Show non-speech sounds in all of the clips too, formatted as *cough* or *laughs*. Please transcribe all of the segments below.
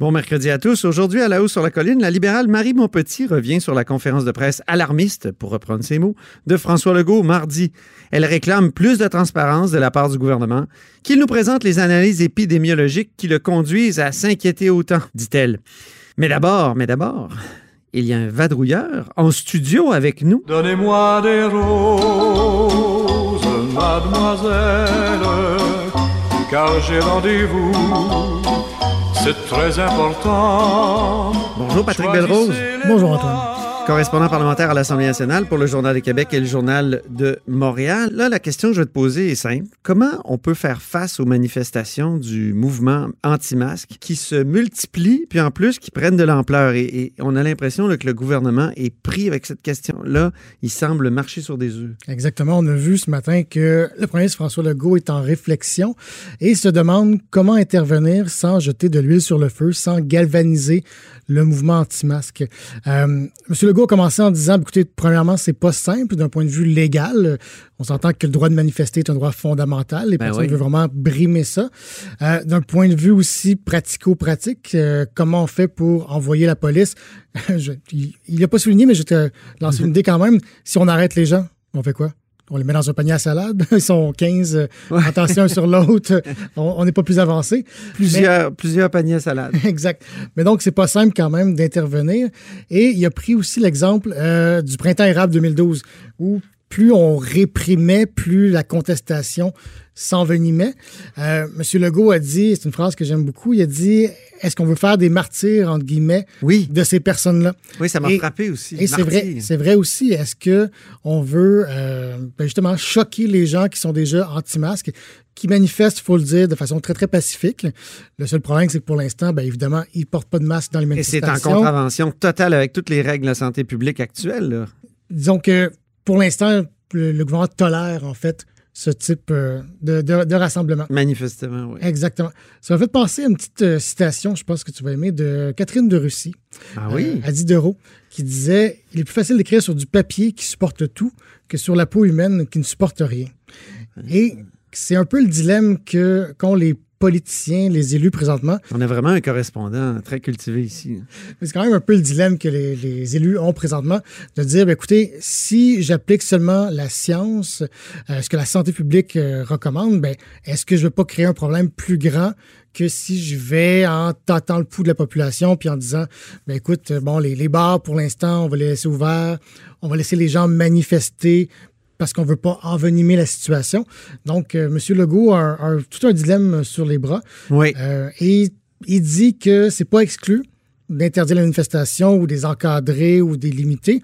Bon mercredi à tous. Aujourd'hui, à la hausse sur la colline, la libérale Marie Montpetit revient sur la conférence de presse alarmiste, pour reprendre ses mots, de François Legault mardi. Elle réclame plus de transparence de la part du gouvernement, qu'il nous présente les analyses épidémiologiques qui le conduisent à s'inquiéter autant, dit-elle. Mais d'abord, mais d'abord, il y a un vadrouilleur en studio avec nous. Donnez-moi des roses, mademoiselle, car j'ai rendez-vous c'est très important. Bonjour Patrick Belrose. Bonjour Antoine correspondant parlementaire à l'Assemblée nationale pour le Journal de Québec et le Journal de Montréal. Là, la question que je vais te poser est simple. Comment on peut faire face aux manifestations du mouvement anti-masque qui se multiplient, puis en plus qui prennent de l'ampleur? Et, on a l'impression que le gouvernement est pris avec cette question-là. Il semble marcher sur des œufs. Exactement. On a vu ce matin que le premier ministre François Legault est en réflexion et se demande comment intervenir sans jeter de l'huile sur le feu, sans galvaniser le mouvement anti-masque. Euh, Legault a commencé en disant, écoutez, premièrement, c'est pas simple d'un point de vue légal. On s'entend que le droit de manifester est un droit fondamental. Les ben personnes veulent vraiment brimer ça. Euh, d'un point de vue aussi pratico-pratique, euh, comment on fait pour envoyer la police? *laughs* il n'a pas souligné, mais je te lance une idée quand même. Si on arrête les gens, on fait quoi? On les met dans un panier à salade. *laughs* Ils sont 15 euh, attention sur l'autre. *laughs* On n'est pas plus avancé. Plusieurs, plusieurs paniers à salade. *laughs* exact. Mais donc, c'est pas simple quand même d'intervenir. Et il a pris aussi l'exemple euh, du printemps érable 2012, où plus on réprimait, plus la contestation s'envenimait. Euh, Monsieur Legault a dit, c'est une phrase que j'aime beaucoup, il a dit est-ce qu'on veut faire des martyrs, entre guillemets, oui. de ces personnes-là? Oui, ça m'a frappé aussi. Et c'est vrai, c'est vrai aussi. Est-ce qu'on veut euh, ben justement choquer les gens qui sont déjà anti-masques, qui manifestent, il faut le dire, de façon très, très pacifique? Le seul problème, c'est que pour l'instant, bien évidemment, ils ne portent pas de masque dans les manifestations. Et c'est en contravention totale avec toutes les règles de la santé publique actuelles. Là. Disons que pour l'instant, le, le gouvernement tolère, en fait, ce type euh, de, rassemblement. Manifestement, oui. Exactement. Ça m'a fait penser à une petite euh, citation, je pense que tu vas aimer, de Catherine de Russie. Ah oui? Euh, à Diderot, qui disait Il est plus facile d'écrire sur du papier qui supporte tout que sur la peau humaine qui ne supporte rien. Et c'est un peu le dilemme que qu'ont les politiciens, les élus présentement. On a vraiment un correspondant très cultivé ici. C'est quand même un peu le dilemme que les, élus ont présentement de dire, ben, écoutez, si j'applique seulement la science, euh, ce que la santé publique euh, recommande, ben, est-ce que je ne veux pas créer un problème plus grand que si je vais en tâtant le pouls de la population puis en disant, ben écoute, bon, les, les bars, pour l'instant, on va les laisser ouverts, on va laisser les gens manifester parce qu'on ne veut pas envenimer la situation. Donc, euh, M. Legault a, tout un dilemme sur les bras. Oui. Euh, et il dit que c'est pas exclu d'interdire la manifestation ou des encadrer ou des limiter,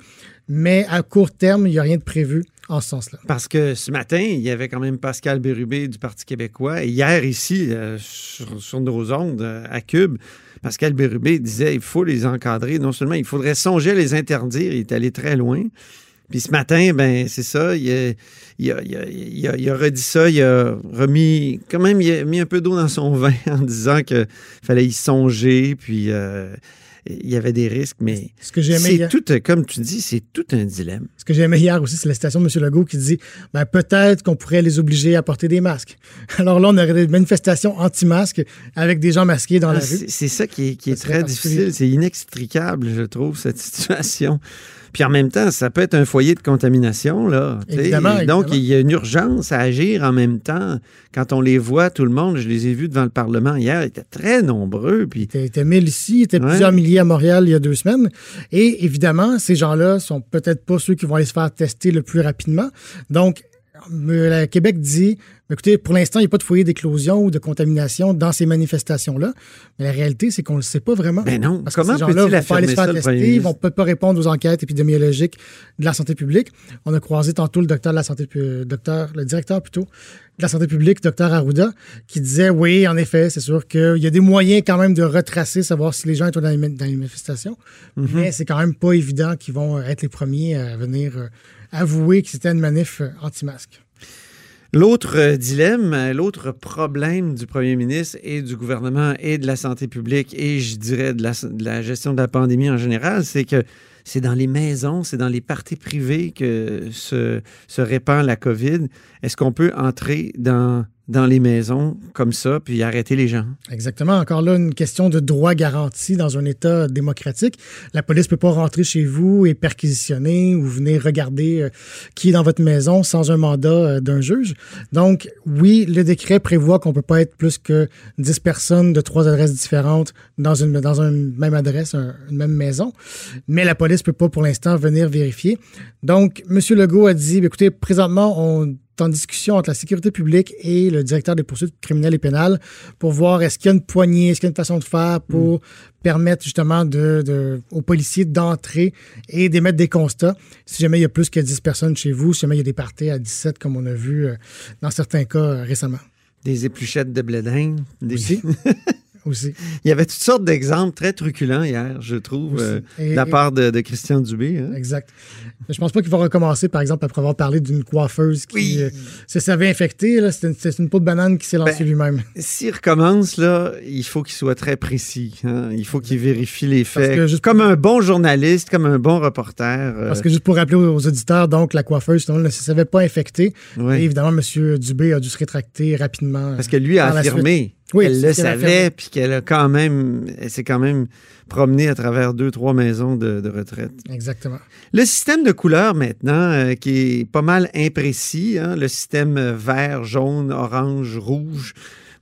mais à court terme, il n'y a rien de prévu en ce sens-là. Parce que ce matin, il y avait quand même Pascal Bérubé du Parti québécois. Et hier, ici, euh, sur, nos ondes, à Cube, Pascal Bérubé disait il faut les encadrer. Non seulement il faudrait songer à les interdire, il est allé très loin. Puis ce matin, ben c'est ça, il a, il, a, il, a, il a, redit ça, il a remis, quand même, il a mis un peu d'eau dans son *laughs* vin en disant qu'il fallait y songer, puis euh, il y avait des risques, mais ce que c'est tout, comme tu dis, c'est tout un dilemme. Ce que j'ai aimé hier aussi, c'est la citation de M. Legault qui dit ben, peut-être qu'on pourrait les obliger à porter des masques. *laughs* Alors là, on aurait des manifestations anti-masques avec des gens masqués dans la ah, rue. C'est ça qui est, qui est très difficile. C'est inextricable, je trouve, cette *laughs* situation. Puis en même temps, ça peut être un foyer de contamination. Là, évidemment, Donc, il y a une urgence à agir en même temps. Quand on les voit, tout le monde, je les ai vus devant le Parlement hier, ils étaient très nombreux. Puis... Il était mille ici, il était plusieurs milliers à Montréal il y a deux semaines. Et évidemment, ces gens-là sont peut-être pas ceux qui vont aller se faire tester le plus rapidement. Donc, le Québec dit écoutez, pour l'instant, il n'y a pas de foyer d'éclosion ou de contamination dans ces manifestations-là. Mais la réalité, c'est qu'on ne le sait pas vraiment. Mais ben non. Parce Comment que ces gens-là vont pas aller se faire tester, ils ne vont peut pas répondre aux enquêtes épidémiologiques de la santé publique. On a croisé tantôt le docteur de la santé, docteur, le directeur plutôt de la santé publique, docteur Arruda, qui disait oui, en effet, c'est sûr qu'il y a des moyens quand même de retracer, savoir si les gens étaient dans les, manifestations. Mm-hmm. Mais c'est quand même pas évident qu'ils vont être les premiers à venir euh, avouer que c'était une manif euh, anti-masque. L'autre euh, dilemme, euh, l'autre problème du premier ministre et du gouvernement et de la santé publique et je dirais de la, gestion de la pandémie en général, c'est que c'est dans les maisons, c'est dans les parties privées que se, se répand la COVID. Est-ce qu'on peut entrer dans dans les maisons comme ça, puis arrêter les gens. Exactement. Encore là, une question de droit garanti dans un État démocratique. La police ne peut pas rentrer chez vous et perquisitionner ou venir regarder euh, qui est dans votre maison sans un mandat euh, d'un juge. Donc, oui, le décret prévoit qu'on ne peut pas être plus que 10 personnes de trois adresses différentes dans une, dans une même adresse, une même maison. Mais la police ne peut pas pour l'instant venir vérifier. Donc, M. Legault a dit, écoutez, présentement, on en discussion entre la sécurité publique et le directeur des poursuites criminelles et pénales pour voir est-ce qu'il y a une poignée, est-ce qu'il y a une façon de faire pour mm. permettre justement de, aux policiers d'entrer et d'émettre des constats. Si jamais il y a plus que 10 personnes chez vous, si jamais il y a des parties à 17 comme on a vu euh, dans certains cas euh, récemment. Des épluchettes de blédin. Des... *laughs* Il y avait toutes sortes d'exemples très truculents hier, je trouve, euh, de la part de, Christian Dubé. Hein. Exact. Je pense pas qu'il va recommencer, par exemple, après avoir parlé d'une coiffeuse qui euh, se savait infectée. C'est une, peau de banane qui s'est lancée ben, lui-même. S'il recommence, là, il faut qu'il soit très précis. Hein. Il faut qu'il vérifie les faits. Comme un bon journaliste, comme un bon reporter. Euh. Parce que juste pour rappeler aux auditeurs, donc, la coiffeuse ne se savait pas infectée. Et évidemment, M. Dubé a dû se rétracter rapidement. Parce que lui a affirmé oui, elle le savait, puis qu'elle a quand même, elle s'est quand même promenée à travers deux, trois maisons de, retraite. Exactement. Le système de couleurs maintenant, euh, qui est pas mal imprécis, hein, le système vert, jaune, orange, rouge.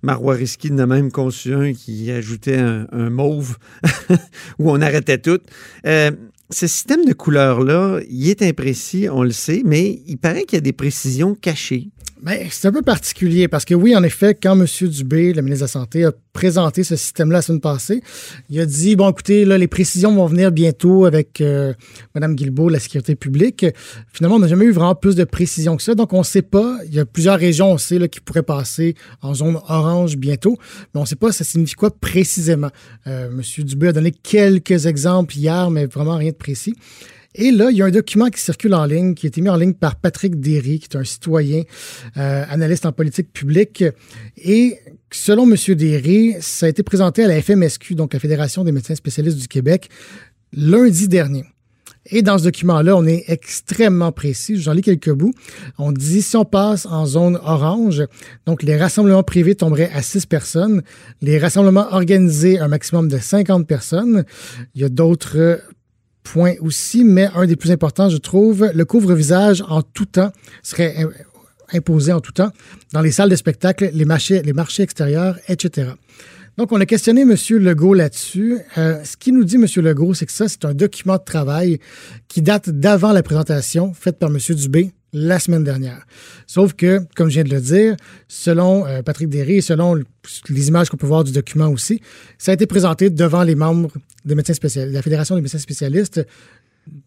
Marois Risky de même conçu un qui ajoutait un, mauve *laughs* où on arrêtait tout. Euh, ce système de couleurs-là, il est imprécis, on le sait, mais il paraît qu'il y a des précisions cachées. Ben, c'est un peu particulier parce que oui, en effet, quand M. Dubé, le ministre de la Santé, a présenté ce système-là la semaine passée, il a dit, bon, écoutez, là, les précisions vont venir bientôt avec euh, Mme Guilbeault, la sécurité publique. Finalement, on n'a jamais eu vraiment plus de précisions que ça. Donc, on ne sait pas. Il y a plusieurs régions, on sait, là, qui pourraient passer en zone orange bientôt. Mais on ne sait pas ça signifie quoi précisément? Euh, M. Dubé a donné quelques exemples hier, mais vraiment rien de précis. Et là, il y a un document qui circule en ligne, qui a été mis en ligne par Patrick Derry, qui est un citoyen, euh, analyste en politique publique. Et selon M. Derry, ça a été présenté à la FMSQ, donc la Fédération des médecins spécialistes du Québec, lundi dernier. Et dans ce document-là, on est extrêmement précis. J'en lis quelques bouts. On dit si on passe en zone orange, donc les rassemblements privés tomberaient à 6 personnes, les rassemblements organisés un maximum de 50 personnes. Il y a d'autres point aussi, mais un des plus importants, je trouve, le couvre-visage en tout temps serait imposé en tout temps dans les salles de spectacle, les marchés, extérieurs, etc. Donc, on a questionné M. Legault là-dessus. Euh, ce qu'il nous dit, M. Legault, c'est que ça, c'est un document de travail qui date d'avant la présentation faite par M. Dubé la semaine dernière. Sauf que, comme je viens de le dire, selon euh, Patrick Derry et selon les images qu'on peut voir du document aussi, ça a été présenté devant les membres des médecins spécialistes, la Fédération des médecins spécialistes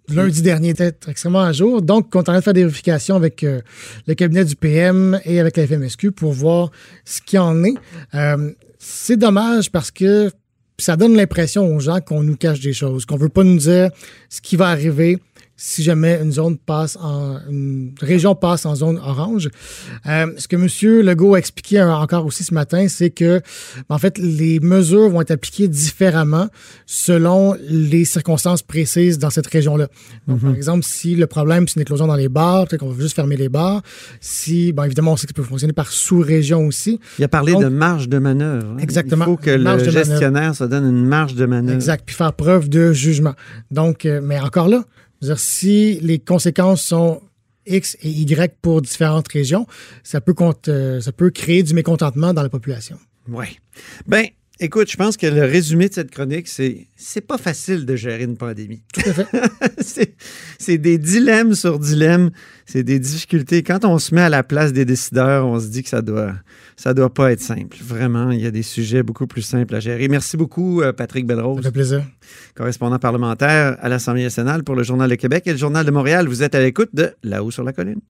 lundi dernier, peut-être extrêmement à jour. Donc, on est en train de faire des vérifications avec euh, le cabinet du PM et avec la FMSQ pour voir ce qu'il en est. Euh, c'est dommage parce que ça donne l'impression aux gens qu'on nous cache des choses, qu'on veut pas nous dire ce qui va arriver si jamais une zone passe en une région passe en zone orange. Euh, ce que M. Legault a expliqué encore aussi ce matin, c'est que en fait les mesures vont être appliquées différemment selon les circonstances précises dans cette région-là. Donc, par mhm. exemple, si le problème c'est une éclosion dans les bars, peut-être qu'on va juste fermer les bars. Si, bon, évidemment, on sait que ça peut fonctionner par sous-région aussi. Il a parlé de marge de manœuvre. Hein. Exactement. Il faut que le gestionnaire se donne une marge de manœuvre. Exact. Puis faire preuve de jugement. Donc, euh, mais encore là, si les conséquences sont X et Y pour différentes régions, ça peut, euh, ça peut créer du mécontentement dans la population. Oui. Ben, Écoute, je pense que le résumé de cette chronique, c'est c'est pas facile de gérer une pandémie. Tout à fait. *laughs* c'est des dilemmes sur dilemmes, c'est des difficultés. Quand on se met à la place des décideurs, on se dit que ça doit ça doit pas être simple. Vraiment, il y a des sujets beaucoup plus simples à gérer. Merci beaucoup, euh, Patrick Belrose. Ça fait plaisir. Correspondant parlementaire à l'Assemblée nationale pour le Journal de Québec et le Journal de Montréal. Vous êtes à l'écoute de Là-haut sur la colline.